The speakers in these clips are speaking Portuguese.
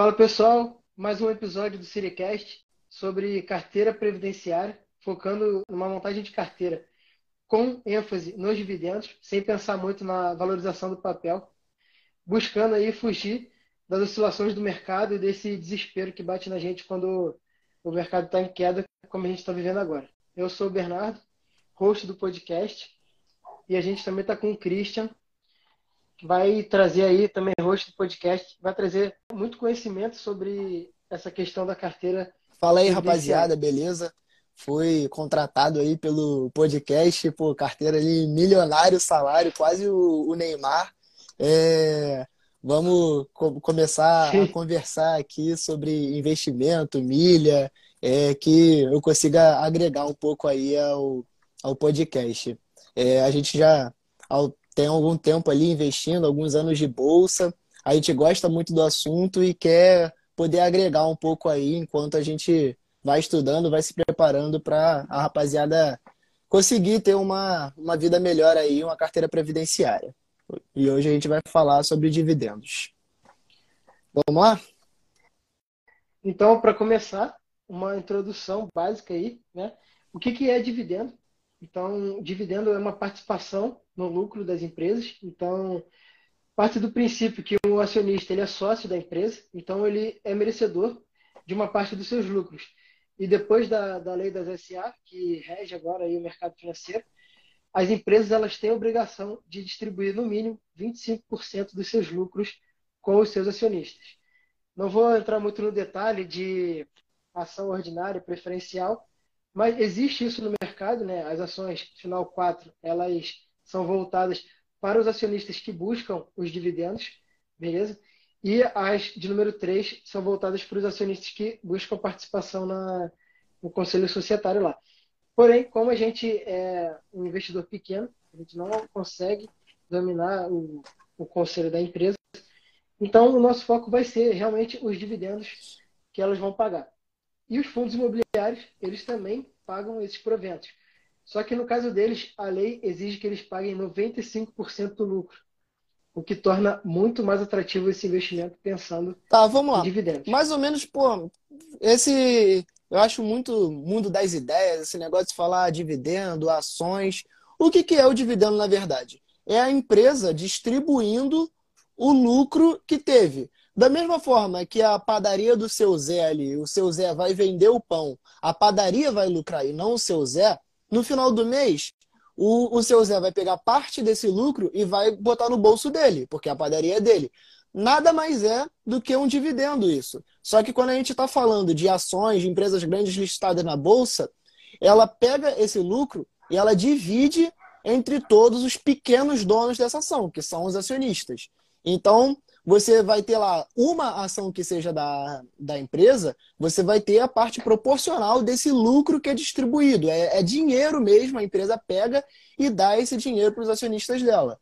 Fala pessoal, mais um episódio do Siricast sobre carteira previdenciária, focando numa montagem de carteira com ênfase nos dividendos, sem pensar muito na valorização do papel, buscando aí fugir das oscilações do mercado e desse desespero que bate na gente quando o mercado está em queda, como a gente está vivendo agora. Eu sou o Bernardo, host do podcast, e a gente também está com o Christian, vai trazer aí também host do podcast, vai trazer muito conhecimento sobre essa questão da carteira. Fala aí, rapaziada, beleza? Fui contratado aí pelo podcast, pô, carteira ali, milionário salário, quase o, o Neymar. É, vamos co começar Sim. a conversar aqui sobre investimento, milha, é, que eu consiga agregar um pouco aí ao, ao podcast. É, a gente já tem algum tempo ali investindo, alguns anos de bolsa, a gente gosta muito do assunto e quer poder agregar um pouco aí enquanto a gente vai estudando, vai se preparando para a rapaziada conseguir ter uma, uma vida melhor aí, uma carteira previdenciária. E hoje a gente vai falar sobre dividendos. Vamos lá? Então, para começar, uma introdução básica aí, né? O que, que é dividendo? Então, dividendo é uma participação no lucro das empresas. Então, parte do princípio que o acionista ele é sócio da empresa, então ele é merecedor de uma parte dos seus lucros. E depois da, da lei das SA, que rege agora aí o mercado financeiro, as empresas elas têm a obrigação de distribuir no mínimo 25% dos seus lucros com os seus acionistas. Não vou entrar muito no detalhe de ação ordinária, preferencial, mas existe isso no mercado, né? As ações final 4, elas são voltadas para os acionistas que buscam os dividendos, beleza? E as de número 3 são voltadas para os acionistas que buscam participação na, no conselho societário lá. Porém, como a gente é um investidor pequeno, a gente não consegue dominar o, o conselho da empresa, então o nosso foco vai ser realmente os dividendos que elas vão pagar. E os fundos imobiliários, eles também pagam esses proventos. Só que no caso deles, a lei exige que eles paguem 95% do lucro, o que torna muito mais atrativo esse investimento pensando tá, vamos lá. em dividendos. Mais ou menos, pô, esse eu acho muito mundo das ideias, esse negócio de falar dividendo, ações. O que, que é o dividendo, na verdade? É a empresa distribuindo o lucro que teve. Da mesma forma que a padaria do seu Zé ali, o seu Zé vai vender o pão, a padaria vai lucrar e não o seu Zé, no final do mês, o, o seu Zé vai pegar parte desse lucro e vai botar no bolso dele, porque a padaria é dele. Nada mais é do que um dividendo isso. Só que quando a gente está falando de ações de empresas grandes listadas na bolsa, ela pega esse lucro e ela divide entre todos os pequenos donos dessa ação, que são os acionistas. Então, você vai ter lá uma ação que seja da, da empresa, você vai ter a parte proporcional desse lucro que é distribuído. É, é dinheiro mesmo, a empresa pega e dá esse dinheiro para os acionistas dela.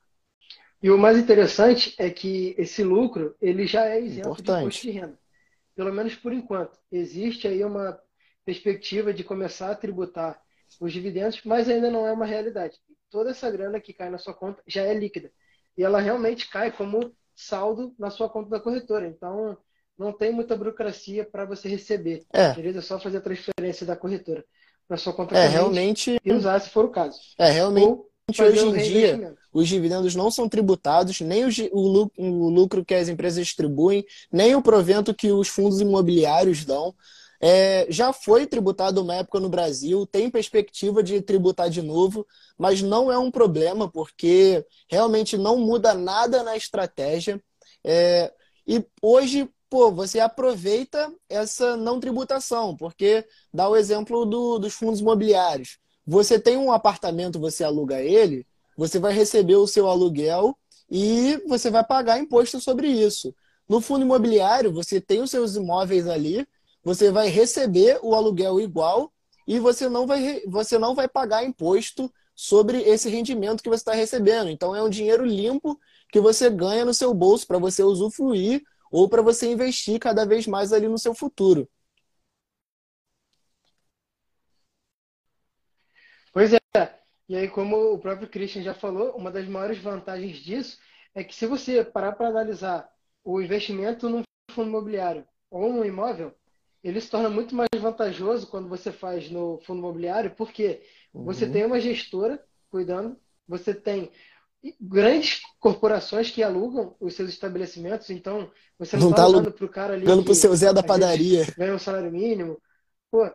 E o mais interessante é que esse lucro ele já é isento Importante. de imposto de renda. Pelo menos por enquanto. Existe aí uma perspectiva de começar a tributar os dividendos, mas ainda não é uma realidade. Toda essa grana que cai na sua conta já é líquida. E ela realmente cai como saldo na sua conta da corretora. Então, não tem muita burocracia para você receber. É. Beleza? É só fazer a transferência da corretora para sua conta é, realmente e usar se for o caso. É, realmente. Hoje em dia, os dividendos não são tributados, nem o, o lucro que as empresas distribuem, nem o provento que os fundos imobiliários dão. É, já foi tributado uma época no Brasil, tem perspectiva de tributar de novo, mas não é um problema, porque realmente não muda nada na estratégia. É, e hoje, pô, você aproveita essa não tributação, porque dá o exemplo do, dos fundos imobiliários. Você tem um apartamento, você aluga ele, você vai receber o seu aluguel e você vai pagar imposto sobre isso. No fundo imobiliário, você tem os seus imóveis ali, você vai receber o aluguel igual e você não vai, você não vai pagar imposto sobre esse rendimento que você está recebendo. Então é um dinheiro limpo que você ganha no seu bolso para você usufruir ou para você investir cada vez mais ali no seu futuro. Pois é. E aí, como o próprio Christian já falou, uma das maiores vantagens disso é que se você parar para analisar o investimento num fundo imobiliário ou no imóvel, ele se torna muito mais vantajoso quando você faz no fundo imobiliário, porque uhum. você tem uma gestora cuidando, você tem grandes corporações que alugam os seus estabelecimentos, então você não está alugando para o cara ali. Alugando para o seu Zé da padaria. Ganha um salário mínimo. Pô,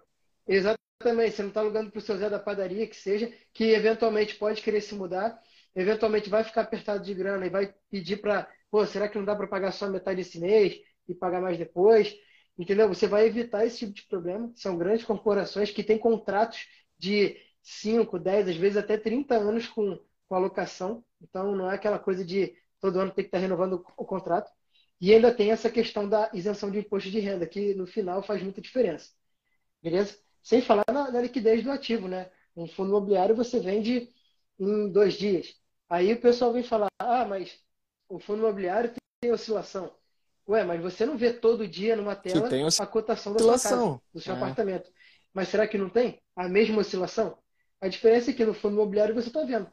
exatamente, você não está alugando para o seu Zé da padaria, que seja, que eventualmente pode querer se mudar, eventualmente vai ficar apertado de grana e vai pedir para, pô, será que não dá para pagar só metade desse mês e pagar mais depois? Entendeu? Você vai evitar esse tipo de problema. São grandes corporações que têm contratos de 5, 10, às vezes até 30 anos com, com alocação. Então, não é aquela coisa de todo ano ter que estar renovando o contrato. E ainda tem essa questão da isenção de imposto de renda, que no final faz muita diferença. Beleza? Sem falar na, na liquidez do ativo, né? Um fundo imobiliário você vende em dois dias. Aí o pessoal vem falar: ah, mas o fundo imobiliário tem oscilação. Ué, mas você não vê todo dia numa tela a cotação da sua casa, do seu é. apartamento. Mas será que não tem a mesma oscilação? A diferença é que no fundo imobiliário você está vendo.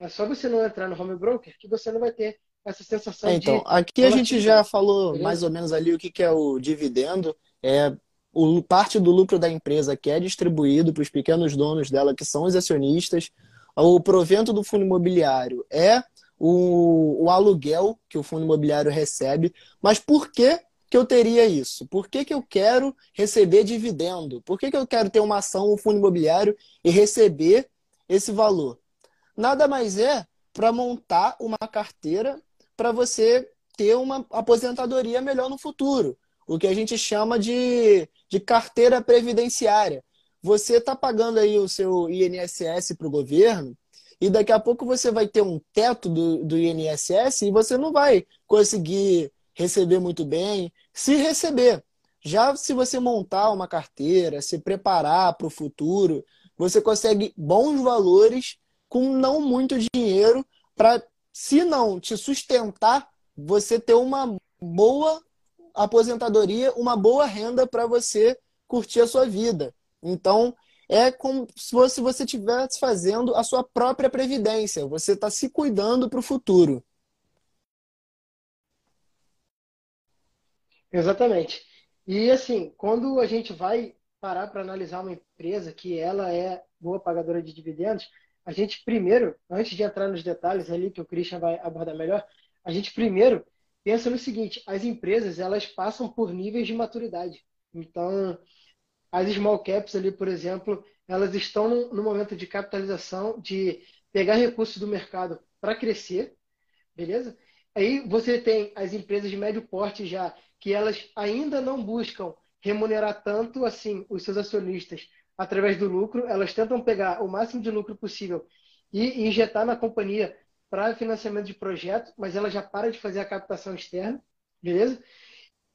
É só você não entrar no home broker que você não vai ter essa sensação é, então, de. Aqui a gente já falou Beleza? mais ou menos ali o que, que é o dividendo. É o, parte do lucro da empresa que é distribuído para os pequenos donos dela, que são os acionistas. O provento do fundo imobiliário é o, o aluguel que o fundo imobiliário recebe. Mas por que, que eu teria isso? Por que, que eu quero receber dividendo? Por que, que eu quero ter uma ação no fundo imobiliário e receber esse valor? Nada mais é para montar uma carteira para você ter uma aposentadoria melhor no futuro. O que a gente chama de, de carteira previdenciária. Você está pagando aí o seu INSS para o governo e daqui a pouco você vai ter um teto do, do INSS e você não vai conseguir receber muito bem, se receber. Já se você montar uma carteira, se preparar para o futuro, você consegue bons valores com não muito dinheiro para, se não te sustentar, você ter uma boa aposentadoria, uma boa renda para você curtir a sua vida. Então, é como se você estivesse fazendo a sua própria previdência. Você está se cuidando para o futuro. Exatamente. E assim, quando a gente vai parar para analisar uma empresa que ela é boa pagadora de dividendos, a gente primeiro, antes de entrar nos detalhes ali que o Christian vai abordar melhor, a gente primeiro pensa no seguinte: as empresas elas passam por níveis de maturidade. Então, as small caps ali, por exemplo, elas estão no momento de capitalização, de pegar recursos do mercado para crescer, beleza? Aí você tem as empresas de médio porte já, que elas ainda não buscam remunerar tanto assim os seus acionistas através do lucro, elas tentam pegar o máximo de lucro possível e injetar na companhia para financiamento de projeto, mas ela já para de fazer a captação externa, beleza?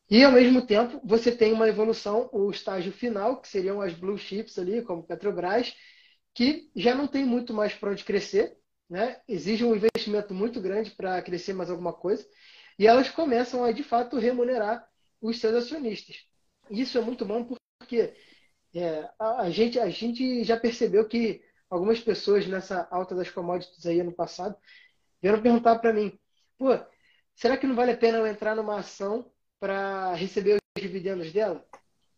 E, ao mesmo tempo, você tem uma evolução, o estágio final, que seriam as blue chips ali, como Petrobras, que já não tem muito mais para onde crescer, né? exige um investimento muito grande para crescer mais alguma coisa, e elas começam a, de fato, remunerar os seus acionistas. Isso é muito bom porque é, a, gente, a gente já percebeu que algumas pessoas nessa alta das commodities aí ano passado vieram perguntar para mim, pô, será que não vale a pena eu entrar numa ação para receber os dividendos dela?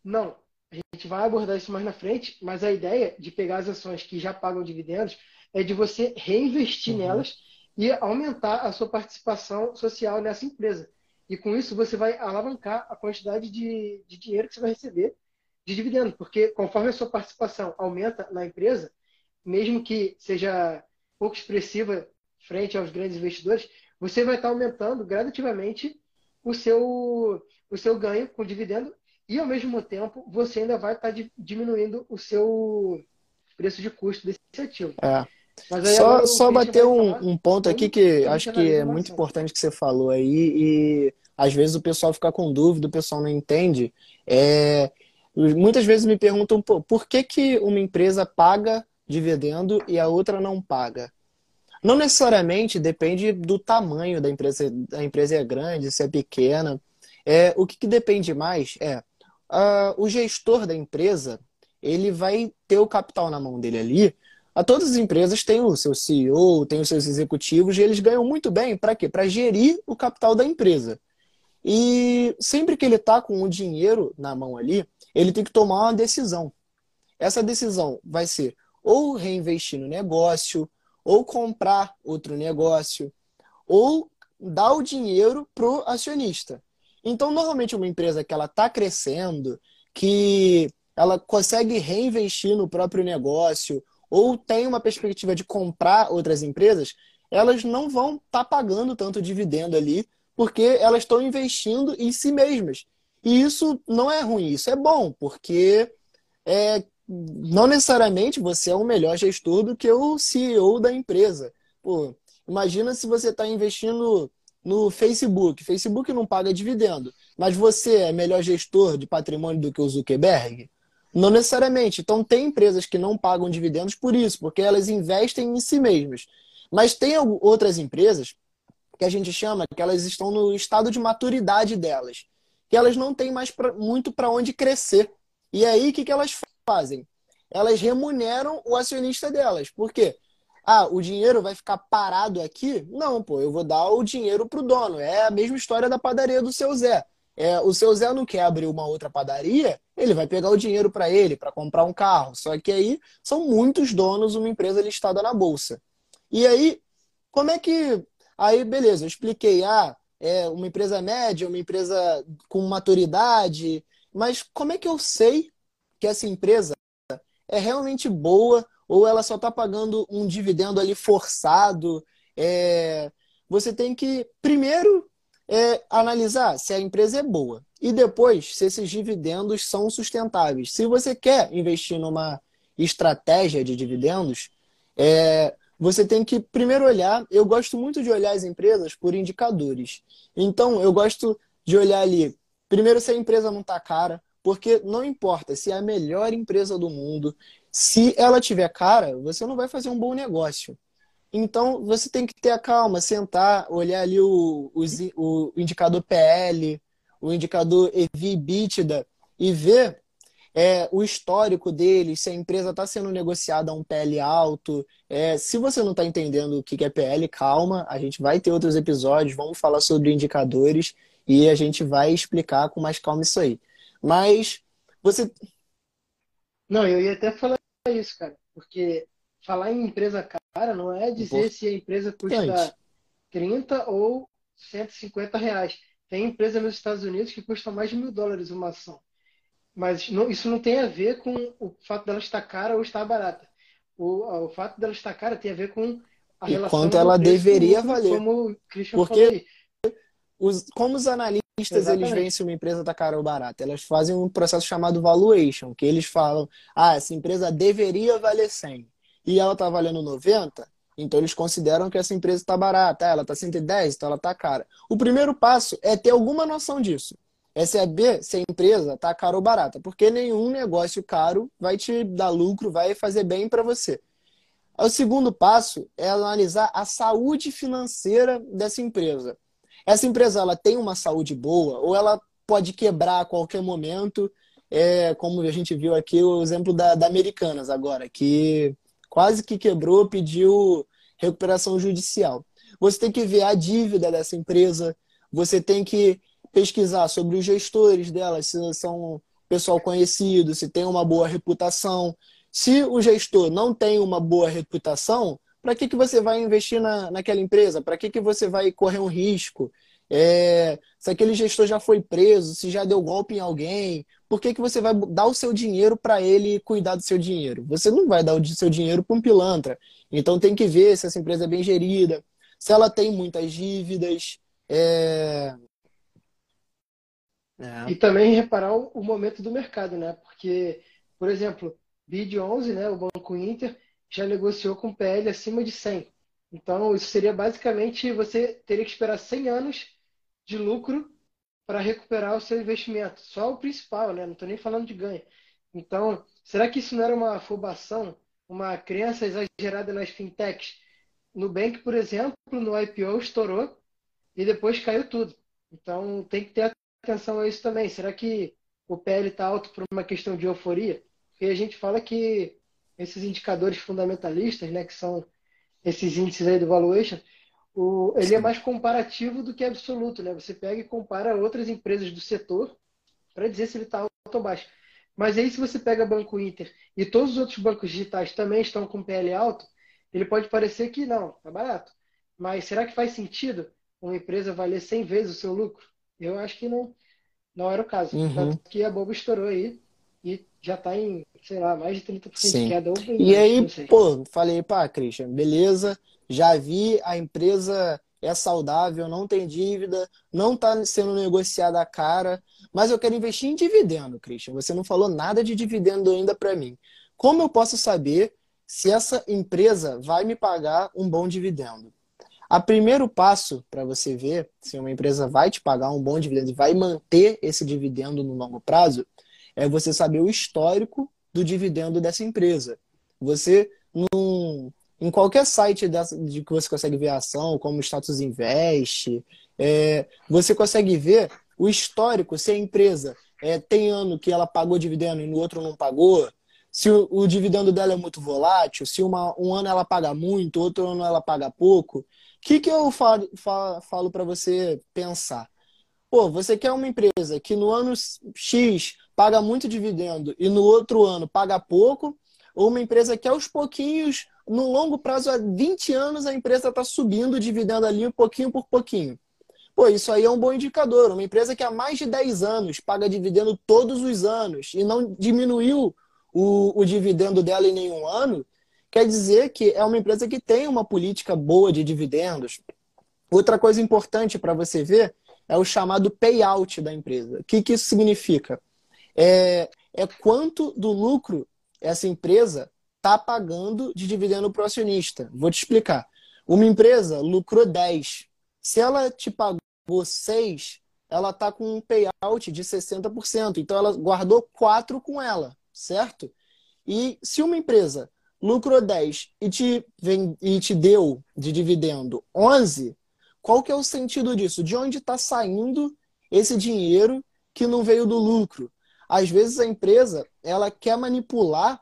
Não. A gente vai abordar isso mais na frente, mas a ideia de pegar as ações que já pagam dividendos é de você reinvestir uhum. nelas e aumentar a sua participação social nessa empresa. E com isso você vai alavancar a quantidade de, de dinheiro que você vai receber de dividendo, porque conforme a sua participação aumenta na empresa, mesmo que seja pouco expressiva frente aos grandes investidores, você vai estar aumentando gradativamente o seu, o seu ganho com dividendo e, ao mesmo tempo, você ainda vai estar diminuindo o seu preço de custo desse ativo. É. só só bater um, um, ponto aqui que acho que é muito importante que você falou aí e às vezes o pessoal fica com dúvida, o pessoal não entende. É, muitas vezes me perguntam por que, que uma empresa paga dividendo e a outra não paga. Não necessariamente depende do tamanho da empresa. A empresa é grande, se é pequena. É, o que, que depende mais é uh, o gestor da empresa ele vai ter o capital na mão dele ali. A todas as empresas têm o seu CEO, têm os seus executivos, e eles ganham muito bem para quê? Para gerir o capital da empresa. E sempre que ele está com o dinheiro na mão ali, ele tem que tomar uma decisão. Essa decisão vai ser ou reinvestir no negócio, ou comprar outro negócio, ou dar o dinheiro pro acionista. Então, normalmente uma empresa que ela está crescendo, que ela consegue reinvestir no próprio negócio, ou tem uma perspectiva de comprar outras empresas, elas não vão estar tá pagando tanto dividendo ali, porque elas estão investindo em si mesmas. E isso não é ruim, isso é bom, porque é, não necessariamente você é um melhor gestor do que o CEO da empresa. Pô, imagina se você está investindo no Facebook. Facebook não paga dividendo, mas você é melhor gestor de patrimônio do que o Zuckerberg? Não necessariamente. Então, tem empresas que não pagam dividendos por isso, porque elas investem em si mesmas. Mas tem outras empresas que a gente chama que elas estão no estado de maturidade delas, que elas não têm mais pra, muito para onde crescer. E aí, o que, que elas fazem? Elas remuneram o acionista delas. Por quê? Ah, o dinheiro vai ficar parado aqui? Não, pô, eu vou dar o dinheiro pro dono. É a mesma história da padaria do seu Zé. É, o seu Zé não quer abrir uma outra padaria, ele vai pegar o dinheiro para ele, para comprar um carro. Só que aí são muitos donos uma empresa listada na bolsa. E aí, como é que. Aí, beleza, eu expliquei. Ah, é uma empresa média, uma empresa com maturidade. Mas como é que eu sei que essa empresa é realmente boa ou ela só está pagando um dividendo ali forçado? É... Você tem que, primeiro, é, analisar se a empresa é boa e depois se esses dividendos são sustentáveis. Se você quer investir numa estratégia de dividendos, é, você tem que primeiro olhar. Eu gosto muito de olhar as empresas por indicadores. Então, eu gosto de olhar ali, primeiro, se a empresa não está cara, porque não importa se é a melhor empresa do mundo, se ela tiver cara, você não vai fazer um bom negócio. Então, você tem que ter a calma, sentar, olhar ali o, o, o indicador PL, o indicador EV/EBITDA e ver é, o histórico deles, se a empresa está sendo negociada a um PL alto. É, se você não está entendendo o que é PL, calma, a gente vai ter outros episódios, vamos falar sobre indicadores e a gente vai explicar com mais calma isso aí. Mas você. Não, eu ia até falar isso, cara, porque falar em empresa cara não é dizer se a empresa custa 30 ou 150 reais. Tem empresa nos Estados Unidos que custa mais de mil dólares uma ação. Mas não, isso não tem a ver com o fato dela estar cara ou estar barata. O, o fato dela estar cara tem a ver com a e relação quanto ela deveria valer. Como o Christian Porque os, como os analistas. Eles veem se uma empresa está cara ou barata, elas fazem um processo chamado valuation, que eles falam, ah, essa empresa deveria valer 100 e ela está valendo 90, então eles consideram que essa empresa está barata, ah, ela está 110, então ela está cara. O primeiro passo é ter alguma noção disso é saber se a empresa está cara ou barata, porque nenhum negócio caro vai te dar lucro, vai fazer bem para você. O segundo passo é analisar a saúde financeira dessa empresa. Essa empresa ela tem uma saúde boa ou ela pode quebrar a qualquer momento, é, como a gente viu aqui o exemplo da, da Americanas agora, que quase que quebrou, pediu recuperação judicial. Você tem que ver a dívida dessa empresa, você tem que pesquisar sobre os gestores dela, se são pessoal conhecido, se tem uma boa reputação. Se o gestor não tem uma boa reputação, para que, que você vai investir na, naquela empresa? Para que, que você vai correr um risco? É, se aquele gestor já foi preso, se já deu golpe em alguém, por que, que você vai dar o seu dinheiro para ele cuidar do seu dinheiro? Você não vai dar o seu dinheiro para um pilantra. Então tem que ver se essa empresa é bem gerida, se ela tem muitas dívidas, é, é. E também reparar o, o, momento do mercado, né? Porque, por exemplo, BID 11, né, o Banco Inter, já negociou com PL acima de 100. Então, isso seria basicamente você teria que esperar 100 anos de lucro para recuperar o seu investimento. Só o principal, né? Não estou nem falando de ganho. Então, será que isso não era uma afobação, uma crença exagerada nas fintechs? Nubank, por exemplo, no IPO estourou e depois caiu tudo. Então, tem que ter atenção a isso também. Será que o PL está alto por uma questão de euforia? Porque a gente fala que esses indicadores fundamentalistas, né, que são esses índices aí do valuation, o, ele é mais comparativo do que absoluto, né? Você pega e compara outras empresas do setor para dizer se ele está alto ou baixo. Mas aí, se você pega Banco Inter e todos os outros bancos digitais também estão com PL alto, ele pode parecer que não, tá barato. Mas será que faz sentido uma empresa valer 100 vezes o seu lucro? Eu acho que não, não era o caso. Uhum. Tanto que a Bobo estourou aí já está em, sei lá, mais de 30% Sim. de queda. Ou e aí, pô, falei, pá, Christian, beleza, já vi a empresa é saudável, não tem dívida, não está sendo negociada a cara, mas eu quero investir em dividendo, Christian. Você não falou nada de dividendo ainda para mim. Como eu posso saber se essa empresa vai me pagar um bom dividendo? A primeiro passo para você ver se uma empresa vai te pagar um bom dividendo e vai manter esse dividendo no longo prazo é você saber o histórico do dividendo dessa empresa. Você não, em qualquer site dessa, de que você consegue ver a ação, como Status Invest, é, você consegue ver o histórico, se a empresa é, tem ano que ela pagou dividendo e no outro não pagou, se o, o dividendo dela é muito volátil, se uma, um ano ela paga muito, outro ano ela paga pouco. O que, que eu falo, falo, falo para você pensar? Pô, você quer uma empresa que no ano X paga muito dividendo e no outro ano paga pouco, ou uma empresa que aos pouquinhos no longo prazo, há 20 anos, a empresa está subindo o dividendo ali um pouquinho por pouquinho. Pô, isso aí é um bom indicador. Uma empresa que há mais de 10 anos paga dividendo todos os anos e não diminuiu o, o dividendo dela em nenhum ano, quer dizer que é uma empresa que tem uma política boa de dividendos. Outra coisa importante para você ver é o chamado payout da empresa. O que, que isso significa? É, é quanto do lucro essa empresa está pagando de dividendo para o acionista. Vou te explicar. Uma empresa lucrou 10. Se ela te pagou 6, ela está com um payout de 60%. Então, ela guardou 4 com ela, certo? E se uma empresa lucrou 10 e te, vem, e te deu de dividendo 11, qual que é o sentido disso? De onde está saindo esse dinheiro que não veio do lucro? Às vezes a empresa ela quer manipular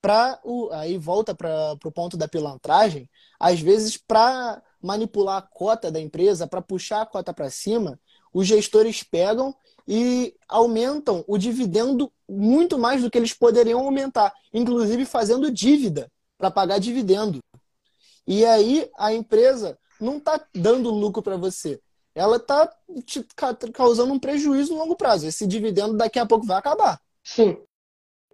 para o aí volta para o ponto da pilantragem, às vezes para manipular a cota da empresa, para puxar a cota para cima, os gestores pegam e aumentam o dividendo muito mais do que eles poderiam aumentar, inclusive fazendo dívida para pagar dividendo. E aí a empresa não está dando lucro para você. Ela está te causando um prejuízo no longo prazo. Esse dividendo daqui a pouco vai acabar. Sim.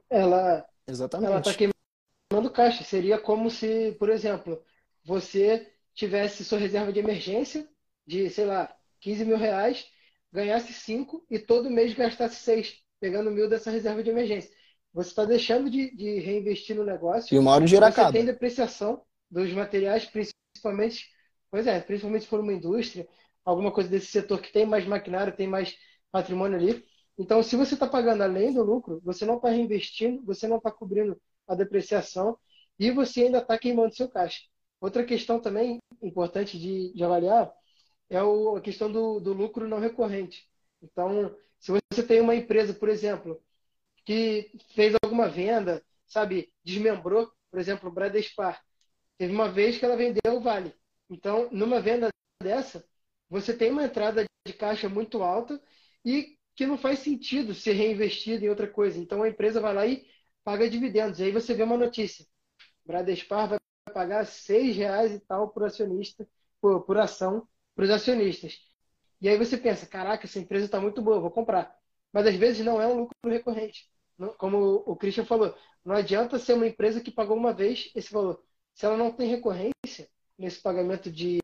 Ela Exatamente. Ela está queimando caixa. Seria como se, por exemplo, você tivesse sua reserva de emergência de, sei lá, 15 mil reais, ganhasse 5 e todo mês gastasse 6, pegando mil dessa reserva de emergência. Você está deixando de, de, reinvestir no negócio. E uma hora de gerar Você tem depreciação dos materiais, principalmente, pois é, principalmente se for uma indústria, alguma coisa desse setor que tem mais maquinário, tem mais patrimônio ali. Então, se você está pagando além do lucro, você não está reinvestindo, você não está cobrindo a depreciação e você ainda está queimando seu caixa. Outra questão também importante de, de avaliar é o, a questão do, do, lucro não recorrente. Então, se você tem uma empresa, por exemplo, que fez alguma venda, sabe, desmembrou, por exemplo, o Bradespar, teve uma vez que ela vendeu o Vale. Então, numa venda dessa, você tem uma entrada de caixa muito alta e que não faz sentido ser reinvestido em outra coisa. Então a empresa vai lá e paga dividendos. Aí você vê uma notícia: Bradespar vai pagar seis reais e tal por acionista, por, por ação para os acionistas. E aí você pensa, caraca, essa empresa está muito boa, vou comprar. Mas às vezes não é um lucro recorrente. Como o Christian falou, não adianta ser uma empresa que pagou uma vez esse valor. Se ela não tem recorrência nesse pagamento de,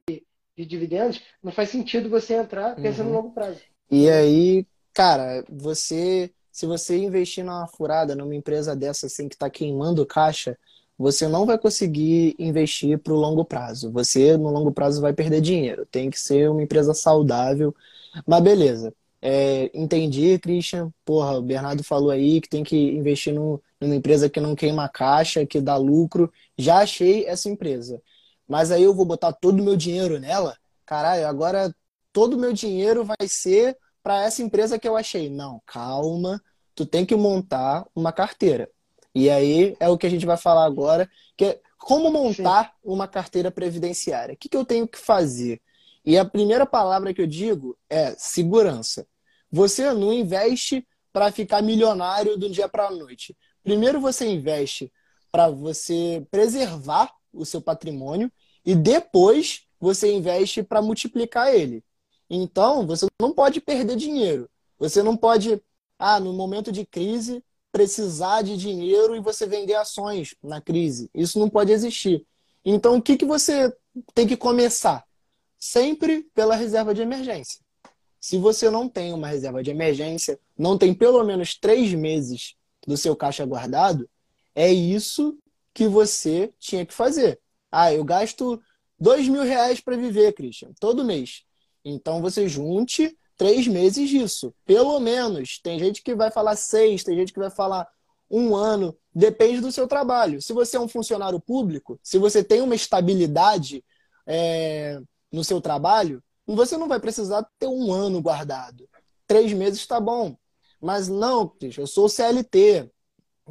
de dividendos, não faz sentido você entrar pensando uhum. no longo prazo. E aí, cara, você, se você investir numa furada, numa empresa dessa assim que está queimando caixa, você não vai conseguir investir para o longo prazo. Você, no longo prazo, vai perder dinheiro. Tem que ser uma empresa saudável. Mas beleza. É, entendi, Christian. Porra, o Bernardo falou aí que tem que investir no, numa empresa que não queima caixa, que dá lucro. Já achei essa empresa. Mas aí eu vou botar todo o meu dinheiro nela? Caralho, agora todo o meu dinheiro vai ser para essa empresa que eu achei. Não, calma, tu tem que montar uma carteira. E aí é o que a gente vai falar agora, que é como montar Sim. uma carteira previdenciária? O que, que eu tenho que fazer? E a primeira palavra que eu digo é segurança. Você não investe para ficar milionário do dia para a noite. Primeiro você investe para você preservar o seu patrimônio e depois você investe para multiplicar ele. Então, você não pode perder dinheiro. Você não pode, ah, no momento de crise, precisar de dinheiro e você vender ações na crise. Isso não pode existir. Então, o que, que você tem que começar? Sempre pela reserva de emergência. Se você não tem uma reserva de emergência, não tem pelo menos três meses do seu caixa guardado, é isso que você tinha que fazer. Ah, eu gasto dois mil reais para viver, Christian, todo mês. Então você junte três meses disso, pelo menos. Tem gente que vai falar seis, tem gente que vai falar um ano, depende do seu trabalho. Se você é um funcionário público, se você tem uma estabilidade é, no seu trabalho, você não vai precisar ter um ano guardado. Três meses está bom. Mas não, eu sou CLT.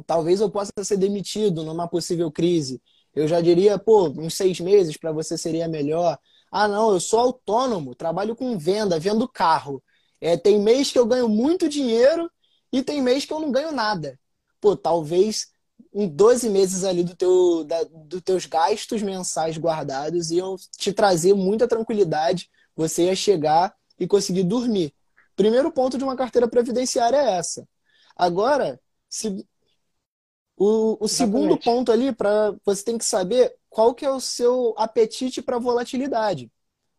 Talvez eu possa ser demitido numa possível crise. Eu já diria, pô, uns seis meses para você seria melhor. Ah, não, eu sou autônomo, trabalho com venda, vendo carro. É, tem mês que eu ganho muito dinheiro e tem mês que eu não ganho nada. Pô, talvez em 12 meses ali do teu, da, dos teus gastos mensais guardados iam te trazer muita tranquilidade. Você ia chegar e conseguir dormir. Primeiro ponto de uma carteira previdenciária é essa. Agora, se, o, o segundo ponto ali, para você tem que saber qual que é o seu apetite para volatilidade.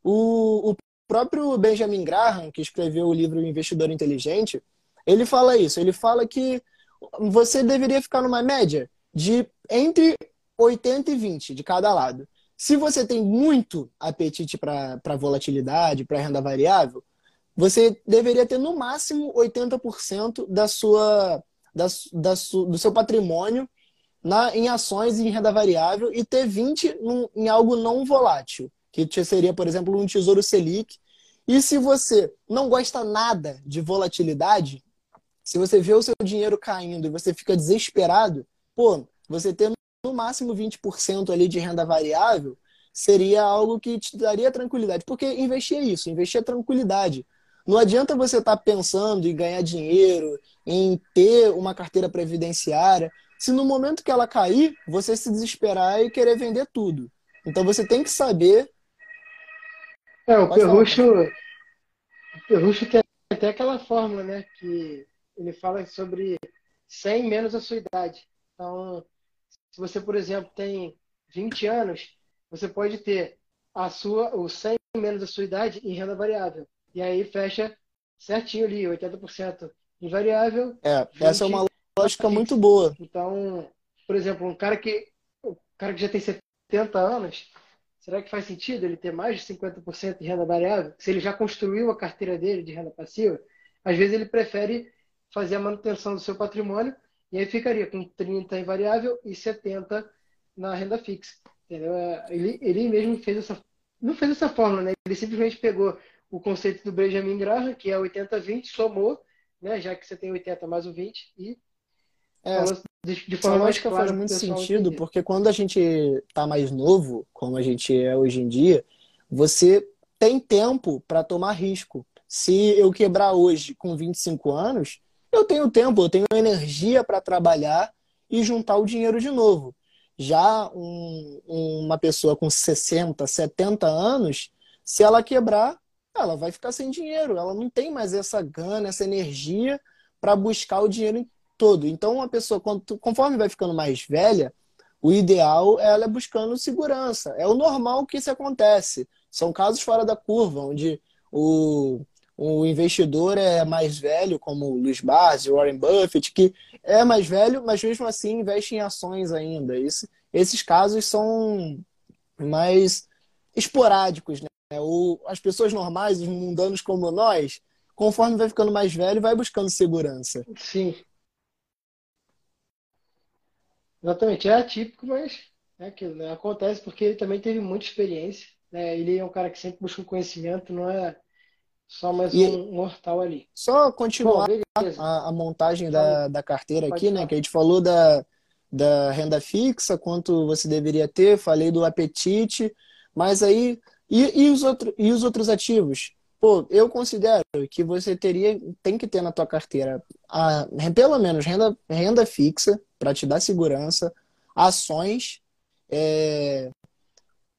O, o próprio Benjamin Graham, que escreveu o livro Investidor Inteligente, ele fala isso. Ele fala que você deveria ficar numa média de entre 80 e 20 de cada lado. Se você tem muito apetite para volatilidade, para renda variável, você deveria ter no máximo 80% da sua, da, da do seu patrimônio na, em ações e em renda variável e ter 20% num, em algo não volátil, que seria, por exemplo, um tesouro Selic. E se você não gosta nada de volatilidade, se você vê o seu dinheiro caindo e você fica desesperado, pô, você ter no máximo 20% ali de renda variável seria algo que te daria tranquilidade. Porque investir é isso, investir é tranquilidade. Não adianta você estar tá pensando em ganhar dinheiro, em ter uma carteira previdenciária, se no momento que ela cair, você se desesperar e querer vender tudo. Então você tem que saber. É, o Perrucho, o Perrucho tem até aquela fórmula, né? Que ele fala sobre 100 menos a sua idade. Então, se você, por exemplo, tem 20 anos, você pode ter a sua, o 100 menos a sua idade em renda variável. E aí fecha certinho ali, 80% em variável. É, essa é uma lógica muito boa. Então, por exemplo, um cara que, um cara que já tem 70 anos, será que faz sentido ele ter mais de 50% de renda variável? Se ele já construiu a carteira dele de renda passiva, às vezes ele prefere fazer a manutenção do seu patrimônio e aí ficaria com 30 em variável e 70 na renda fixa. Entendeu? É, ele, ele mesmo fez essa. Não fez essa fórmula, né? Ele simplesmente pegou o conceito do Benjamin Graham, que é 80-20, somou, né? Já que você tem 80 mais o 20, e é, de, de forma mais clara. faz muito sentido, entender. porque quando a gente está mais novo, como a gente é hoje em dia, você tem tempo para tomar risco. Se eu quebrar hoje com 25 anos, eu tenho tempo, eu tenho energia para trabalhar e juntar o dinheiro de novo. Já um, uma pessoa com 60, 70 anos, se ela quebrar, ela vai ficar sem dinheiro. Ela não tem mais essa gana, essa energia para buscar o dinheiro todo. Então, uma pessoa, conforme vai ficando mais velha, o ideal é ela buscando segurança. É o normal que isso acontece. São casos fora da curva, onde o, o investidor é mais velho, como o Luiz Barsi, Warren Buffett, que é mais velho, mas mesmo assim investe em ações ainda. Isso, esses casos são mais esporádicos, né? Ou as pessoas normais, os mundanos como nós, conforme vai ficando mais velho, vai buscando segurança. Sim. Exatamente, é atípico, mas é aquilo, né? acontece porque ele também teve muita experiência. Né? Ele é um cara que sempre busca conhecimento, não é só mais e um mortal ali. Só continuar Bom, a, a, montagem da, da carteira aqui, né? Que a gente falou da, da renda fixa, quanto você deveria ter, falei do apetite, mas aí. E, e, os, outro, e os outros ativos? Pô, eu considero que você teria, tem que ter na tua carteira a, pelo menos renda, renda fixa para te dar segurança, ações, é,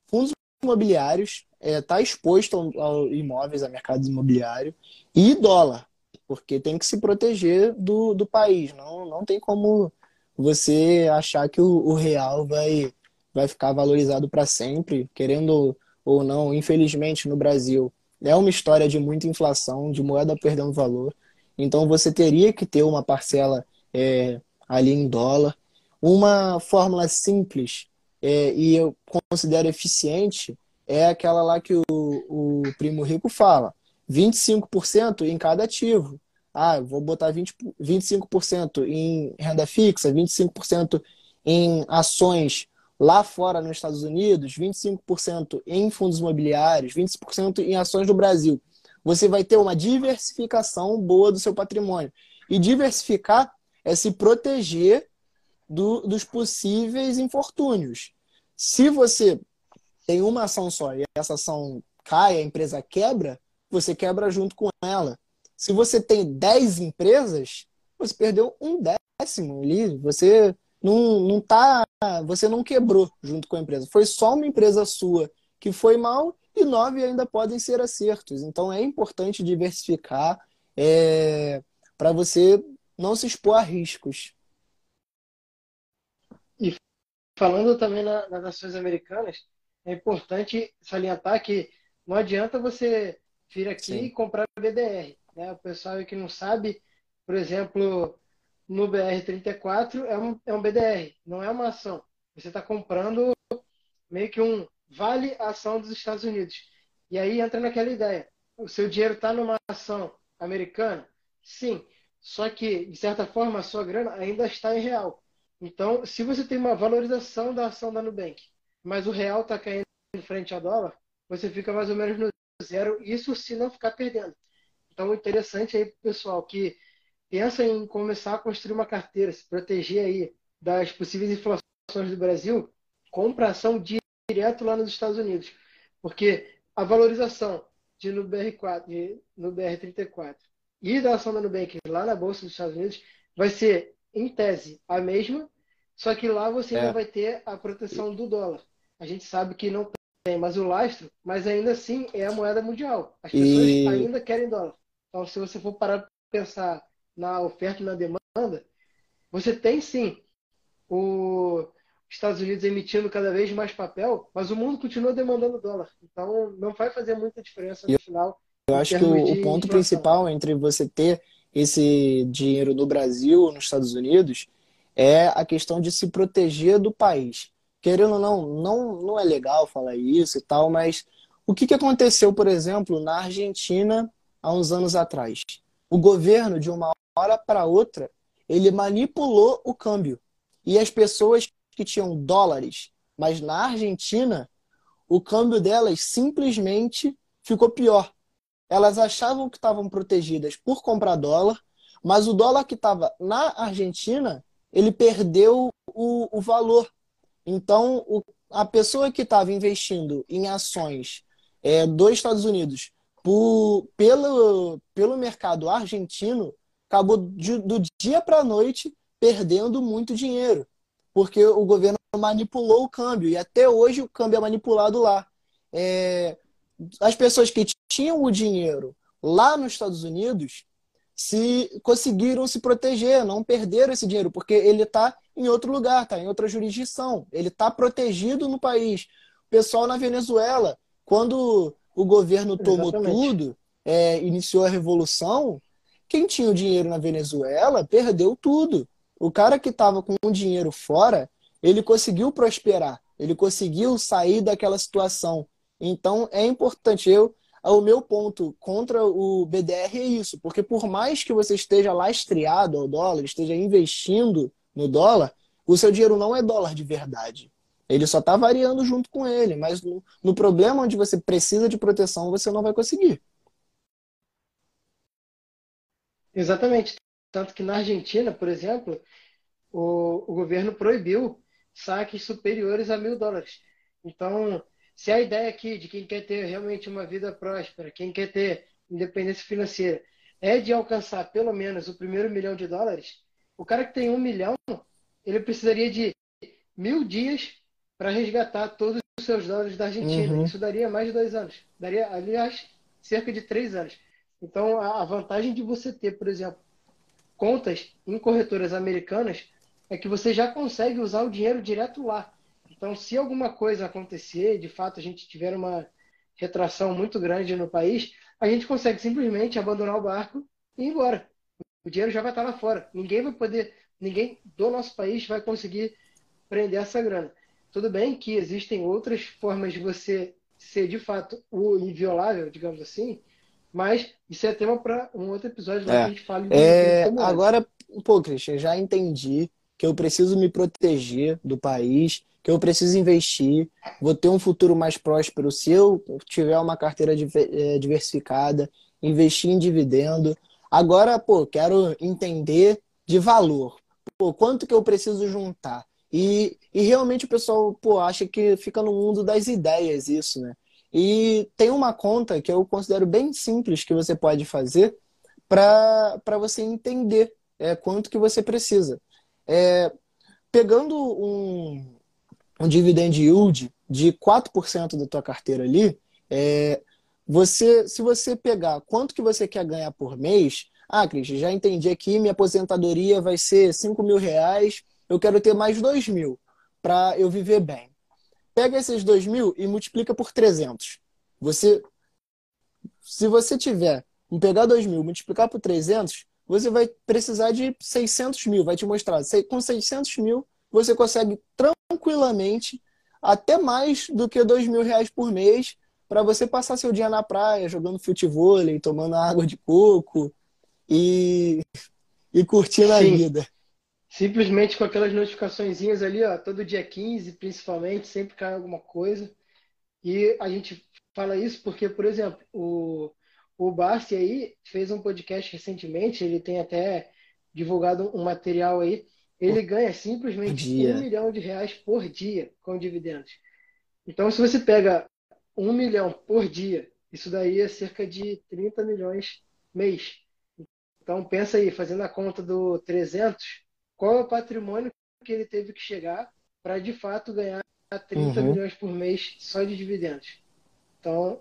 fundos imobiliários, está é, tá exposto ao, ao imóveis, a mercado imobiliário, e dólar, porque tem que se proteger do, do país. Não, não tem como você achar que o, o real vai, vai ficar valorizado para sempre, querendo ou não, infelizmente no Brasil é uma história de muita inflação, de moeda perdendo valor. Então você teria que ter uma parcela é, ali em dólar. Uma fórmula simples é, e eu considero eficiente é aquela lá que o, o primo rico fala: 25% em cada ativo. Ah, vou botar 20, 25% em renda fixa, 25% em ações lá fora nos Estados Unidos, 25% em fundos imobiliários, 20% em ações do Brasil. Você vai ter uma diversificação boa do seu patrimônio. E diversificar é se proteger do, dos possíveis infortúnios. Se você tem uma ação só e essa ação cai, a empresa quebra, você quebra junto com ela. Se você tem 10 empresas, você perdeu um décimo ali. Você não, não tá, você não quebrou junto com a empresa. Foi só uma empresa sua que foi mal e nove ainda podem ser acertos. Então é importante diversificar é, para você não se expor a riscos. E falando também na, nas nações americanas, é importante salientar que não adianta você vir aqui Sim. e comprar BDR. Né? O pessoal que não sabe, por exemplo, no BR34 é um, é um BDR, não é uma ação. Você está comprando meio que um vale ação dos Estados Unidos. E aí entra naquela ideia. O seu dinheiro está numa ação americana? Sim. Só que, de certa forma, a sua grana ainda está em real. Então, se você tem uma valorização da ação da Nubank, mas o real está caindo em frente ao dólar, você fica mais ou menos no zero, isso se não ficar perdendo. Então, interessante aí, pessoal, que pensa em começar a construir uma carteira, se proteger aí das possíveis inflações do Brasil, compra ação direto lá nos Estados Unidos. Porque a valorização de no BR4, de, no BR34 e da ação da Nubank lá na Bolsa dos Estados Unidos vai ser, em tese, a mesma, só que lá você é. não vai ter a proteção do dólar. A gente sabe que não tem mais o lastro, mas ainda assim é a moeda mundial. As pessoas e... ainda querem dólar. Então, se você for parar para pensar na oferta e na demanda, você tem sim os Estados Unidos emitindo cada vez mais papel, mas o mundo continua demandando dólar. Então não vai fazer muita diferença no final. Eu acho que o, o ponto principal entre você ter esse dinheiro no Brasil ou nos Estados Unidos é a questão de se proteger do país. Querendo ou não, não, não é legal falar isso e tal, mas o que, que aconteceu, por exemplo, na Argentina há uns anos atrás? O governo, de uma hora para outra, ele manipulou o câmbio. E as pessoas que tinham dólares, mas na Argentina, o câmbio delas simplesmente ficou pior. Elas achavam que estavam protegidas por comprar dólar, mas o dólar que estava na Argentina, ele perdeu o, o valor. Então, o, a pessoa que estava investindo em ações é, dos Estados Unidos por, pelo, pelo mercado argentino, acabou de, do dia para a noite perdendo muito dinheiro, porque o governo manipulou o câmbio e até hoje o câmbio é manipulado lá. É, as pessoas que tinham o dinheiro lá nos Estados Unidos se conseguiram se proteger, não perderam esse dinheiro, porque ele está em outro lugar, está em outra jurisdição, ele está protegido no país. O pessoal na Venezuela, quando o governo tomou Exatamente. tudo, é, iniciou a revolução, quem tinha o dinheiro na Venezuela perdeu tudo. O cara que estava com o dinheiro fora, ele conseguiu prosperar, ele conseguiu sair daquela situação. Então é importante. Eu, o meu ponto contra o BDR é isso, porque por mais que você esteja lastreado ao dólar, esteja investindo no dólar, o seu dinheiro não é dólar de verdade. Ele só está variando junto com ele, mas no, no problema onde você precisa de proteção, você não vai conseguir. Exatamente. Tanto que na Argentina, por exemplo, o, o governo proibiu saques superiores a mil dólares. Então, se a ideia aqui de quem quer ter realmente uma vida próspera, quem quer ter independência financeira, é de alcançar pelo menos o primeiro milhão de dólares, o cara que tem um milhão, ele precisaria de mil dias para resgatar todos os seus dólares da Argentina. Uhum. Isso daria mais de dois anos. Daria, aliás, cerca de três anos. Então, a vantagem de você ter, por exemplo, contas em corretoras americanas é que você já consegue usar o dinheiro direto lá. Então, se alguma coisa acontecer, de fato a gente tiver uma retração muito grande no país, a gente consegue simplesmente abandonar o barco e ir embora. O dinheiro já vai estar lá fora. Ninguém vai poder, ninguém do nosso país vai conseguir prender essa grana. Tudo bem que existem outras formas de você ser de fato o inviolável, digamos assim, mas isso é tema para um outro episódio lá é. que a gente fala. É, agora, pô, Christian, já entendi que eu preciso me proteger do país que eu preciso investir, vou ter um futuro mais próspero se eu tiver uma carteira eh, diversificada, investir em dividendo. Agora, pô, quero entender de valor. Pô, quanto que eu preciso juntar? E, e realmente o pessoal, pô, acha que fica no mundo das ideias isso, né? E tem uma conta que eu considero bem simples que você pode fazer para você entender é, quanto que você precisa. É, pegando um, um dividend yield de 4% da tua carteira ali, é, você, se você pegar quanto que você quer ganhar por mês, ah, Cris, já entendi aqui, minha aposentadoria vai ser 5 mil reais, eu quero ter mais 2 mil para eu viver bem. Pega esses 2 mil e multiplica por 300. Você, se você tiver, pegar 2 mil, multiplicar por 300, você vai precisar de 600 mil, vai te mostrar. Com 600 mil, você consegue tranquilamente até mais do que dois mil reais por mês para você passar seu dia na praia, jogando futebol, tomando água de coco e, e curtindo Sim. a vida. Simplesmente com aquelas notificações ali, ó, todo dia 15, principalmente, sempre cai alguma coisa. E a gente fala isso porque, por exemplo, o, o Barsi aí fez um podcast recentemente, ele tem até divulgado um material aí ele ganha simplesmente um milhão de reais por dia com dividendos. Então, se você pega um milhão por dia, isso daí é cerca de 30 milhões mês. Então, pensa aí, fazendo a conta do 300, qual é o patrimônio que ele teve que chegar para, de fato, ganhar 30 uhum. milhões por mês só de dividendos. Então,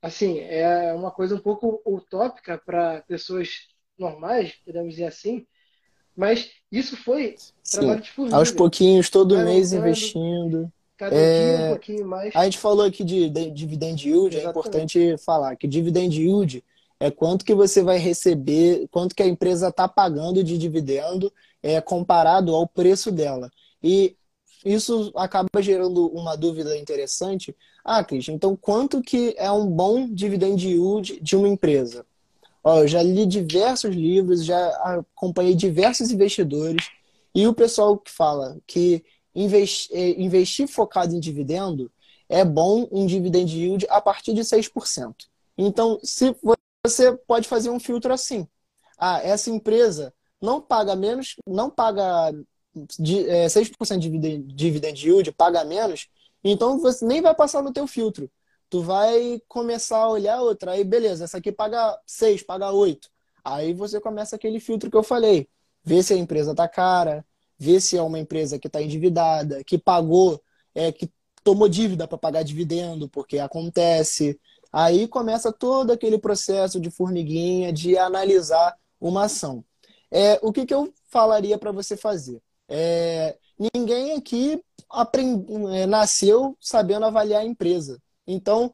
assim, é uma coisa um pouco utópica para pessoas normais, podemos dizer assim, mas isso foi Sim. trabalho de formiga. Aos pouquinhos, todo mês investindo. Cada é... dia um pouquinho mais. A gente falou aqui de, de dividend yield, é Exatamente. é importante falar que dividend yield é quanto que você vai receber, quanto que a empresa está pagando de dividendo é, comparado ao preço dela. E isso acaba gerando uma dúvida interessante. Ah, Cristian, então quanto que é um bom dividend yield de uma empresa? Ó, eu já li diversos livros, já acompanhei diversos investidores e o pessoal que fala que investir, é, investir focado em dividendo é bom um dividend yield a partir de 6%. Então, se você pode fazer um filtro assim. Ah, essa empresa não paga menos, não paga de, é, 6% de dividend, yield, paga menos, então você nem vai passar no teu filtro tu vai começar a olhar outra. Aí, beleza, essa aqui paga 6, paga 8. Aí você começa aquele filtro que eu falei. Vê se a empresa tá cara, vê se é uma empresa que está endividada, que pagou, é, que tomou dívida para pagar dividendo, porque acontece. Aí começa todo aquele processo de formiguinha de analisar uma ação. É, o que, que eu falaria para você fazer? É, ninguém aqui aprend... É, nasceu sabendo avaliar a empresa. Então,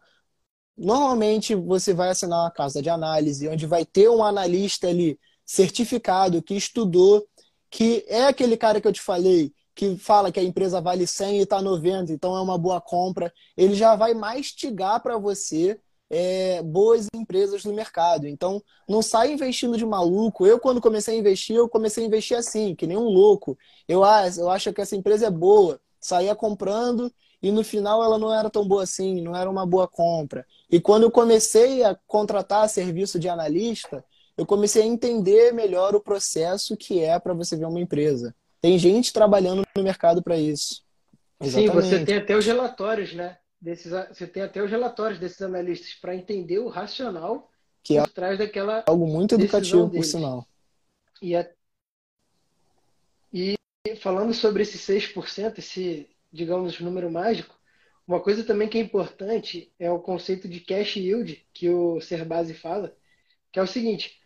normalmente você vai assinar uma casa de análise, onde vai ter um analista ali certificado que estudou, que é aquele cara que eu te falei, que fala que a empresa vale 100 e está 90, então é uma boa compra. Ele já vai mastigar para você é, boas empresas no mercado. Então, não sai investindo de maluco. Eu, quando comecei a investir, eu comecei a investir assim, que nem um louco. Eu, ah, eu acho que essa empresa é boa. Saía comprando e no final ela não era tão boa assim, não era uma boa compra. E quando eu comecei a contratar serviço de analista, eu comecei a entender melhor o processo que é para você ver uma empresa. Tem gente trabalhando no mercado para isso. Exatamente. Sim, você tem até os relatórios, né? Desses, você tem até os relatórios desses analistas para entender o racional que é por trás daquela algo muito educativo, por sinal. E, a, e falando sobre esse 6%, esse, digamos, número mágico, uma coisa também que é importante é o conceito de cash yield que o Serbase fala, que é o seguinte: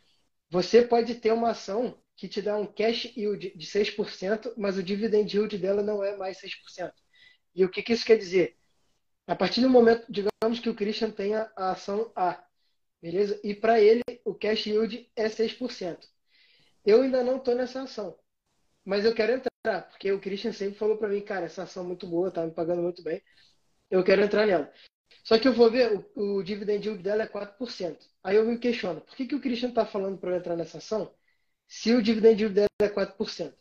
você pode ter uma ação que te dá um cash yield de 6%, mas o dividend yield dela não é mais 6%. E o que, que isso quer dizer? A partir do momento, digamos que o Christian tenha a ação A, beleza? E para ele o cash yield é 6%. Eu ainda não estou nessa ação, mas eu quero entrar, porque o Christian sempre falou para mim, cara, essa ação é muito boa, tá me pagando muito bem, eu quero entrar nela. Só que eu vou ver, o, o dividend yield dela é 4%. Aí eu me questiono, por que, que o Christian está falando para eu entrar nessa ação se o dividend yield dela é 4%?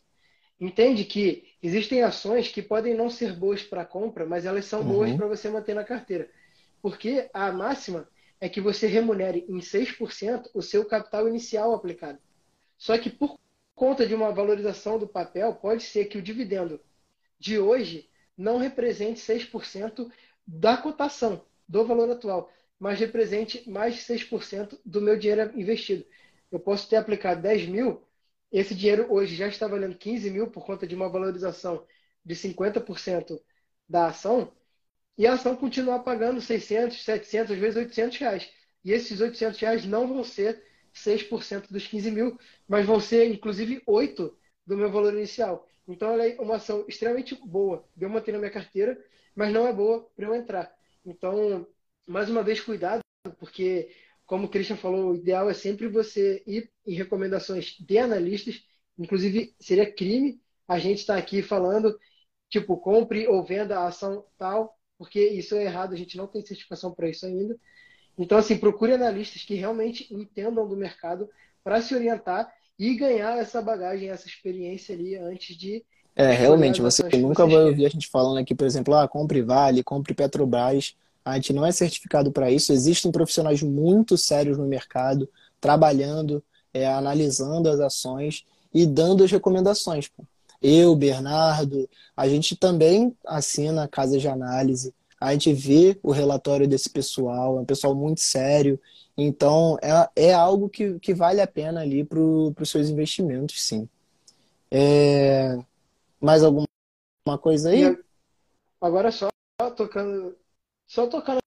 Entende que existem ações que podem não ser boas para compra, mas elas são uhum. boas para você manter na carteira. Porque a máxima é que você remunere em 6% o seu capital inicial aplicado. Só que por conta de uma valorização do papel, pode ser que o dividendo de hoje não represente 6% da cotação, do valor atual, mas represente mais de 6% do meu dinheiro investido. Eu posso ter aplicado 10 mil, esse dinheiro hoje já está valendo 15 mil por conta de uma valorização de 50% da ação, e a ação continuar pagando 600, 700, às vezes 800 reais. E esses 800 reais não vão ser 6% dos 15 mil, mas vão ser, inclusive, 8% do meu valor inicial. Então, ela é uma ação extremamente boa de eu manter na minha carteira, mas não é boa para eu entrar. Então, mais uma vez, cuidado, porque, como o Christian falou, o ideal é sempre você ir em recomendações de analistas. Inclusive, seria crime a gente estar aqui falando, tipo, compre ou venda a ação tal, porque isso é errado, a gente não tem certificação para isso ainda. Então, assim, procure analistas que realmente entendam do mercado para se orientar e ganhar essa bagagem, essa experiência ali antes de. É, realmente, você nunca vai ouvir a gente falando aqui, por exemplo, ah, compre Vale, compre Petrobras. A gente não é certificado para isso. Existem profissionais muito sérios no mercado, trabalhando, é, analisando as ações e dando as recomendações. Eu, Bernardo, a gente também assina casas de análise a gente vê o relatório desse pessoal, é um pessoal muito sério. Então, é, é algo que, que vale a pena ali para os seus investimentos, sim. É... Mais alguma coisa aí? Agora só tocando, só tocando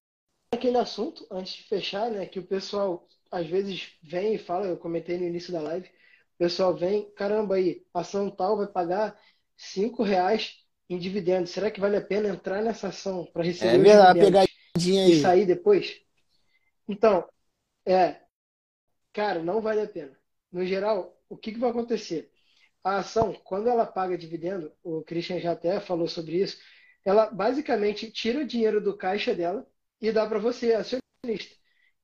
naquele assunto, antes de fechar, né? Que o pessoal às vezes vem e fala, eu comentei no início da live, o pessoal vem, caramba aí, ação tal vai pagar cinco reais em dividendos. Será que vale a pena entrar nessa ação para receber é, os dividendos e sair depois? Então, é, cara, não vale a pena. No geral, o que, que vai acontecer? A ação, quando ela paga dividendo, o Christian já até falou sobre isso, ela basicamente tira o dinheiro do caixa dela e dá para você, acionista.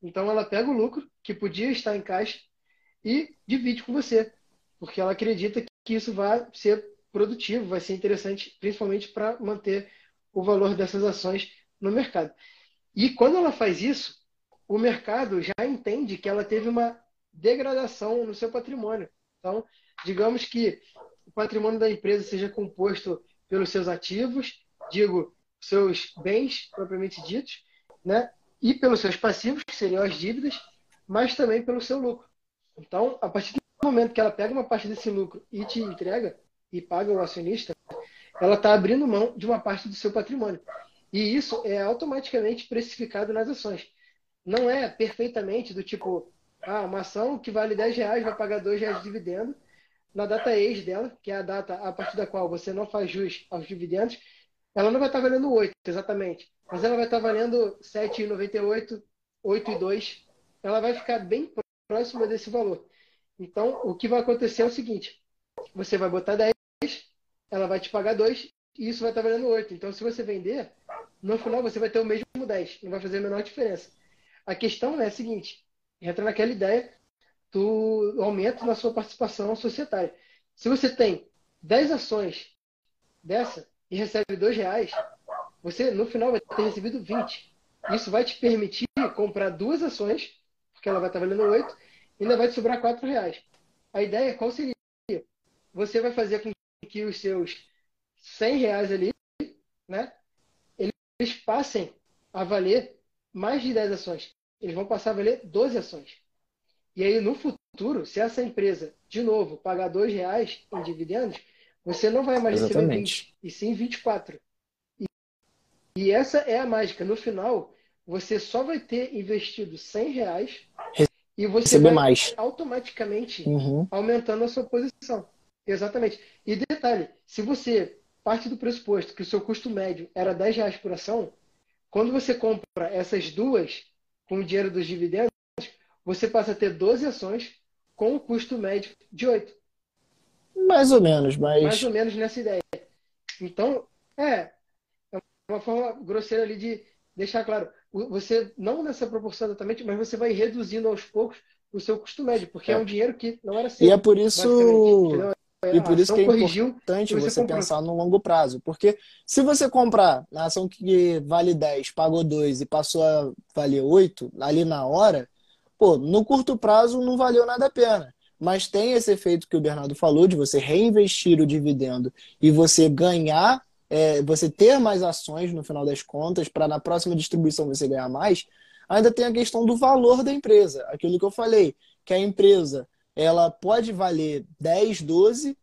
Então ela pega o lucro que podia estar em caixa e divide com você, porque ela acredita que isso vai ser produtivo, vai ser interessante, principalmente para manter o valor dessas ações no mercado. E quando ela faz isso, o mercado já entende que ela teve uma degradação no seu patrimônio. Então, digamos que o patrimônio da empresa seja composto pelos seus ativos, digo, seus bens propriamente ditos, né? E pelos seus passivos, que seriam as dívidas, mas também pelo seu lucro. Então, a partir do momento que ela pega uma parte desse lucro e te entrega, e paga o acionista, ela está abrindo mão de uma parte do seu patrimônio. E isso é automaticamente precificado nas ações. Não é perfeitamente do tipo, ah, uma ação que vale 10 reais vai pagar 2 reais de dividendo. Na data ex dela, que é a data a partir da qual você não faz jus aos dividendos, ela não vai estar valendo 8 exatamente, mas ela vai estar valendo 7,98, 8,2. Ela vai ficar bem próxima desse valor. Então, o que vai acontecer é o seguinte: você vai botar 10 ela vai te pagar 2 e isso vai estar valendo 8. Então, se você vender, no final você vai ter o mesmo 10. Não vai fazer a menor diferença. A questão é a seguinte: entra naquela ideia do aumento na sua participação societária. Se você tem 10 ações dessa e recebe 2 reais, você no final vai ter recebido 20. Isso vai te permitir comprar duas ações, porque ela vai estar valendo 8, e ainda vai te sobrar 4 reais. A ideia qual seria? Você vai fazer com que os seus 100 reais ali, né, eles passem a valer mais de 10 ações. Eles vão passar a valer 12 ações. E aí, no futuro, se essa empresa, de novo, pagar dois reais em dividendos, você não vai mais receber 20, e sim 24. E, e essa é a mágica. No final, você só vai ter investido 100 reais e você Receber vai mais. automaticamente Uhum. aumentando a sua posição. Exatamente. E detalhe, se você parte do pressuposto que o seu custo médio era 10 reais por ação, quando você compra essas duas com o dinheiro dos dividendos, você passa a ter 12 ações com um custo médio de 8. Mais ou menos, mas. Mais ou menos nessa ideia. Então, é, é uma forma grosseira ali de deixar claro. Você, não nessa proporção exatamente, mas você vai reduzindo aos poucos o seu custo médio, porque é, é um dinheiro que não era seu. E é por isso. E por isso que é importante você você pensar no longo prazo. Porque se você comprar na ação que vale 10, pagou 2 e passou a valer 8 ali na hora, pô, no curto prazo não valeu nada a pena. Mas tem esse efeito que o Bernardo falou de você reinvestir o dividendo e você ganhar, é, você ter mais ações no final das contas, para na próxima distribuição você ganhar mais. Ainda tem a questão do valor da empresa. Aquilo que eu falei, que a empresa ela pode valer 10, 12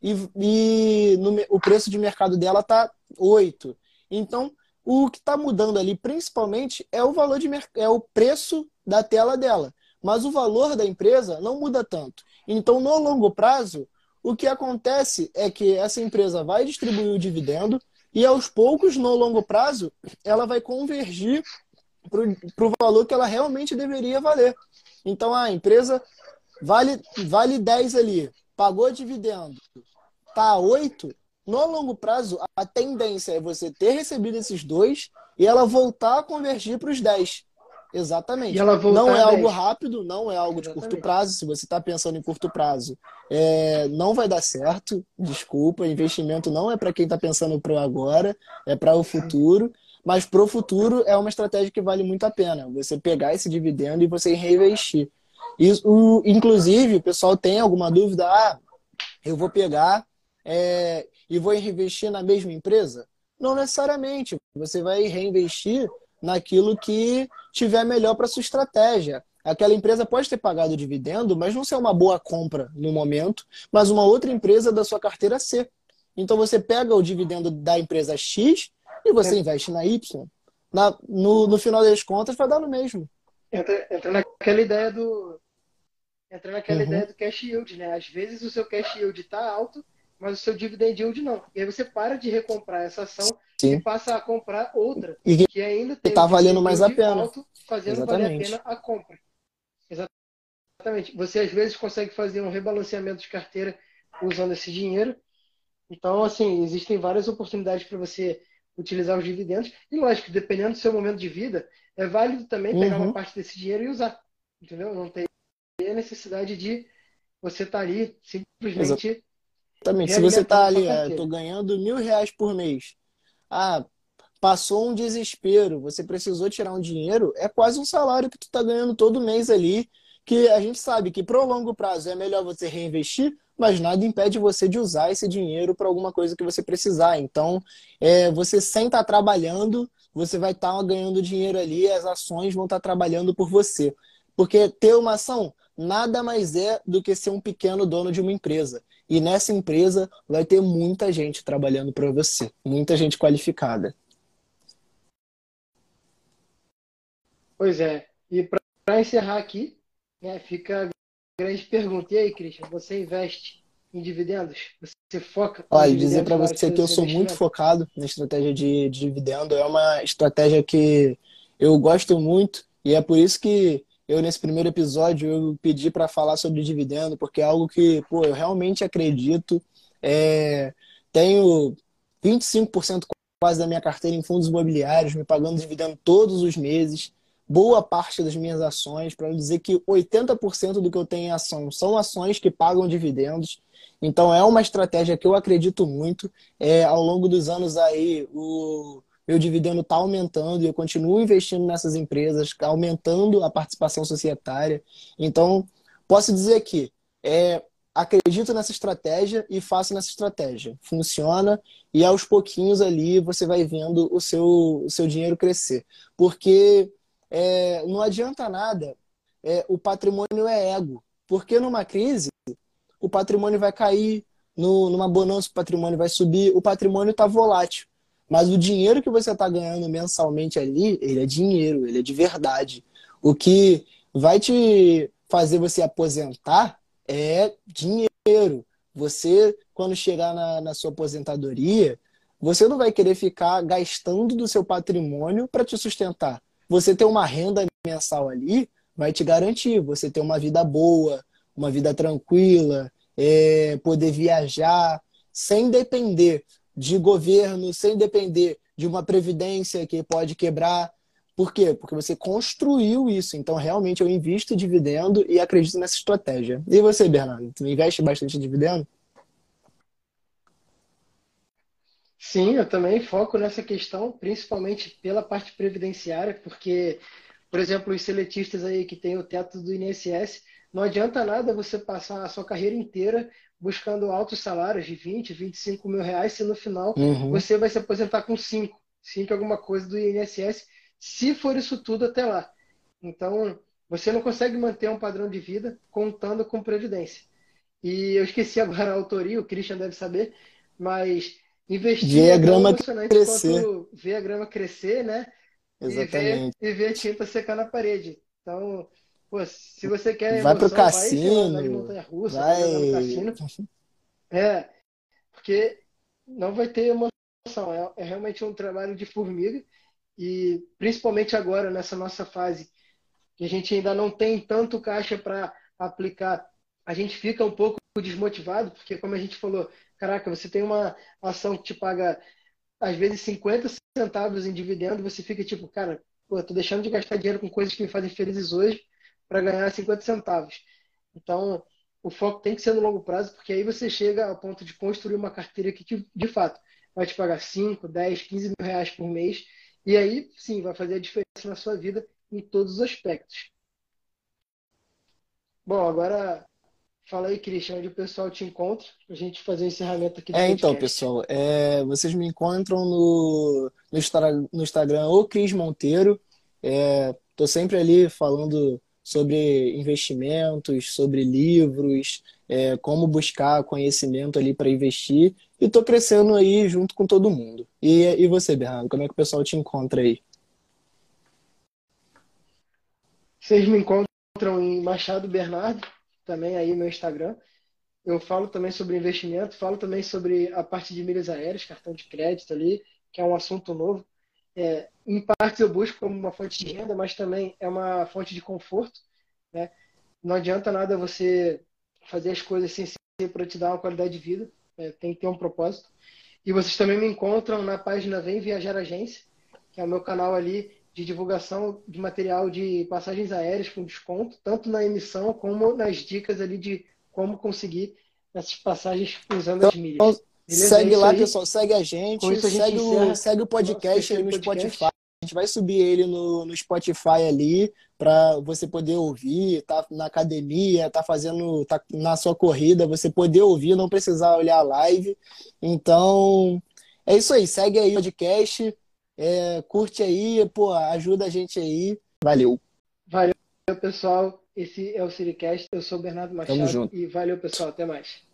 e, e no, o preço de mercado dela tá 8. Então, o que está mudando ali principalmente é o valor de é o preço da tela dela. Mas o valor da empresa não muda tanto. Então, no longo prazo, o que acontece é que essa empresa vai distribuir o dividendo e aos poucos, no longo prazo, ela vai convergir para o valor que ela realmente deveria valer. Então, a empresa vale, vale 10 ali, pagou dividendo, tá 8, no longo prazo, a tendência é você ter recebido esses dois e ela voltar a convergir para os 10. Exatamente. não é algo rápido, não é algo Exatamente. de curto prazo. Se você está pensando em curto prazo, é, não vai dar certo. Desculpa, investimento não é para quem está pensando para agora, é para o futuro. Mas para o futuro é uma estratégia que vale muito a pena. Você pegar esse dividendo e você reinvestir. Isso, inclusive, o pessoal tem alguma dúvida? Ah, eu vou pegar é, e vou reinvestir na mesma empresa? Não necessariamente. Você vai reinvestir naquilo que tiver melhor para sua estratégia. Aquela empresa pode ter pagado dividendo, mas não ser uma boa compra no momento, mas uma outra empresa da sua carteira C. Então você pega o dividendo da empresa X e você é. investe na Y. Na, no, no final das contas, vai dar no mesmo. Entra, entra naquela ideia do, entra naquela uhum. ideia do cash yield, né? Às vezes o seu cash yield está alto, mas o seu dividend yield não. E aí você para de recomprar essa ação Sim. e passa a comprar outra e que ainda tem está valendo mais a pena, alto, fazendo Exatamente. valer a pena a compra. Exatamente. Você às vezes consegue fazer um rebalanceamento de carteira usando esse dinheiro. Então, assim, existem várias oportunidades para você utilizar os dividendos. E lógico, dependendo do seu momento de vida, é válido também pegar uhum. uma parte desse dinheiro e usar. Entendeu? Não tem necessidade de você estar tá ali simplesmente. Exatamente. Se você está ali, é, tô ganhando mil reais por mês. Ah, passou um desespero, você precisou tirar um dinheiro, é quase um salário que tu está ganhando todo mês ali, que a gente sabe que pro longo prazo é melhor você reinvestir, mas nada impede você de usar esse dinheiro para alguma coisa que você precisar. Então, é, você sem estar tá trabalhando, você vai estar tá ganhando dinheiro ali, as ações vão estar tá trabalhando por você. Porque ter uma ação nada mais é do que ser um pequeno dono de uma empresa. E nessa empresa vai ter muita gente trabalhando para você, muita gente qualificada. Pois é. E para encerrar aqui, né, fica a grande pergunta. E aí, Christian, você investe em dividendos? Você foca? Olha, dizer para você que eu sou muito focado na estratégia de, de dividendo. É uma estratégia que eu gosto muito e é por isso que eu nesse primeiro episódio eu pedi para falar sobre dividendo, porque é algo que, pô, eu realmente acredito. É, tenho 25% quase da minha carteira em fundos imobiliários, me pagando dividendo todos os meses. Boa parte das minhas ações, para dizer que 80% do que eu tenho em ação são ações que pagam dividendos. Então é uma estratégia que eu acredito muito. É, ao longo dos anos aí, o, meu dividendo está aumentando e eu continuo investindo nessas empresas, aumentando a participação societária. Então, posso dizer que é, acredito nessa estratégia e faço nessa estratégia. Funciona e aos pouquinhos ali você vai vendo o seu, o seu dinheiro crescer. Porque é, não adianta nada, é, o patrimônio é ego. Porque numa crise, o patrimônio vai cair, no, numa bonança o patrimônio vai subir, o patrimônio está volátil. Mas o dinheiro que você está ganhando mensalmente ali, ele é dinheiro, ele é de verdade. O que vai te fazer você aposentar é dinheiro. Você, quando chegar na, na sua aposentadoria, você não vai querer ficar gastando do seu patrimônio para te sustentar. Você ter uma renda mensal ali vai te garantir você ter uma vida boa, uma vida tranquila, é, poder viajar sem depender de governo, sem depender de uma previdência que pode quebrar. Por quê? Porque você construiu isso. Então, realmente, eu invisto dividendo e acredito nessa estratégia. E você, Bernardo? Tu investe bastante em dividendo? Sim, eu também foco nessa questão, principalmente pela parte previdenciária, porque, por exemplo, os seletistas aí que têm o teto do INSS, não adianta nada você passar a sua carreira inteira buscando altos salários de 20, 25 mil reais, se no final uhum. você vai se aposentar com 5, 5 alguma coisa do INSS, se for isso tudo até lá. Então, você não consegue manter um padrão de vida contando com previdência. E eu esqueci agora a autoria, o Christian deve saber, mas investir ver a grama é crescer. ver a grama crescer, né? Exatamente. E ver, e ver a tinta secar na parede. Então, pô, se você quer vai emoção, pro cassino, vai, montanha russa, vai... vai cassino. É, porque não vai ter emoção. É, é realmente um trabalho de formiga e principalmente agora, nessa nossa fase, que a gente ainda não tem tanto caixa para aplicar, a gente fica um pouco desmotivado, porque, como a gente falou, caraca, você tem uma ação que te paga, às vezes, 50 centavos em dividendo, você fica tipo, cara, pô, tô deixando de gastar dinheiro com coisas que me fazem felizes hoje para ganhar 50 centavos. Então, o foco tem que ser no longo prazo, porque aí você chega ao ponto de construir uma carteira que, de fato, vai te pagar 5, 10, 15 mil reais por mês e aí, sim, vai fazer a diferença na sua vida em todos os aspectos. Bom, agora fala aí, Christian, onde o pessoal te encontra, para a gente fazer o encerramento aqui do É, podcast. então, pessoal, é, vocês me encontram no, no, no Instagram, o Cris Monteiro. Estou é, sempre ali falando sobre investimentos, sobre livros, é, como buscar conhecimento ali para investir. E estou crescendo aí junto com todo mundo. E, e você, Bernardo, como é que o pessoal te encontra aí? Vocês me encontram em Machado Bernardo, também aí no meu Instagram. Eu falo também sobre investimento, falo também sobre a parte de milhas aéreas, cartão de crédito ali, que é um assunto novo. É, em partes eu busco como uma fonte de renda, mas também é uma fonte de conforto. Né? Não adianta nada você fazer as coisas sem ser para te dar uma qualidade de vida, é, tem que ter um propósito. E vocês também me encontram na página Vem Viajar Agência, que é o meu canal ali de divulgação de material de passagens aéreas com desconto, tanto na emissão como nas dicas ali de como conseguir essas passagens usando as milhas. Beleza? segue é lá, aí. pessoal, segue a gente, a gente segue, o, segue o podcast aí no podcast. Spotify. A gente vai subir ele no, no Spotify ali para você poder ouvir, tá na academia, tá fazendo, tá na sua corrida, você poder ouvir, não precisar olhar a live. Então, é isso aí. Segue aí o podcast, é, curte aí, pô, ajuda a gente aí. Valeu. Valeu, pessoal. Esse é o Siricast. Eu sou o Bernardo Machado. Tamo junto. E valeu, pessoal. Até mais.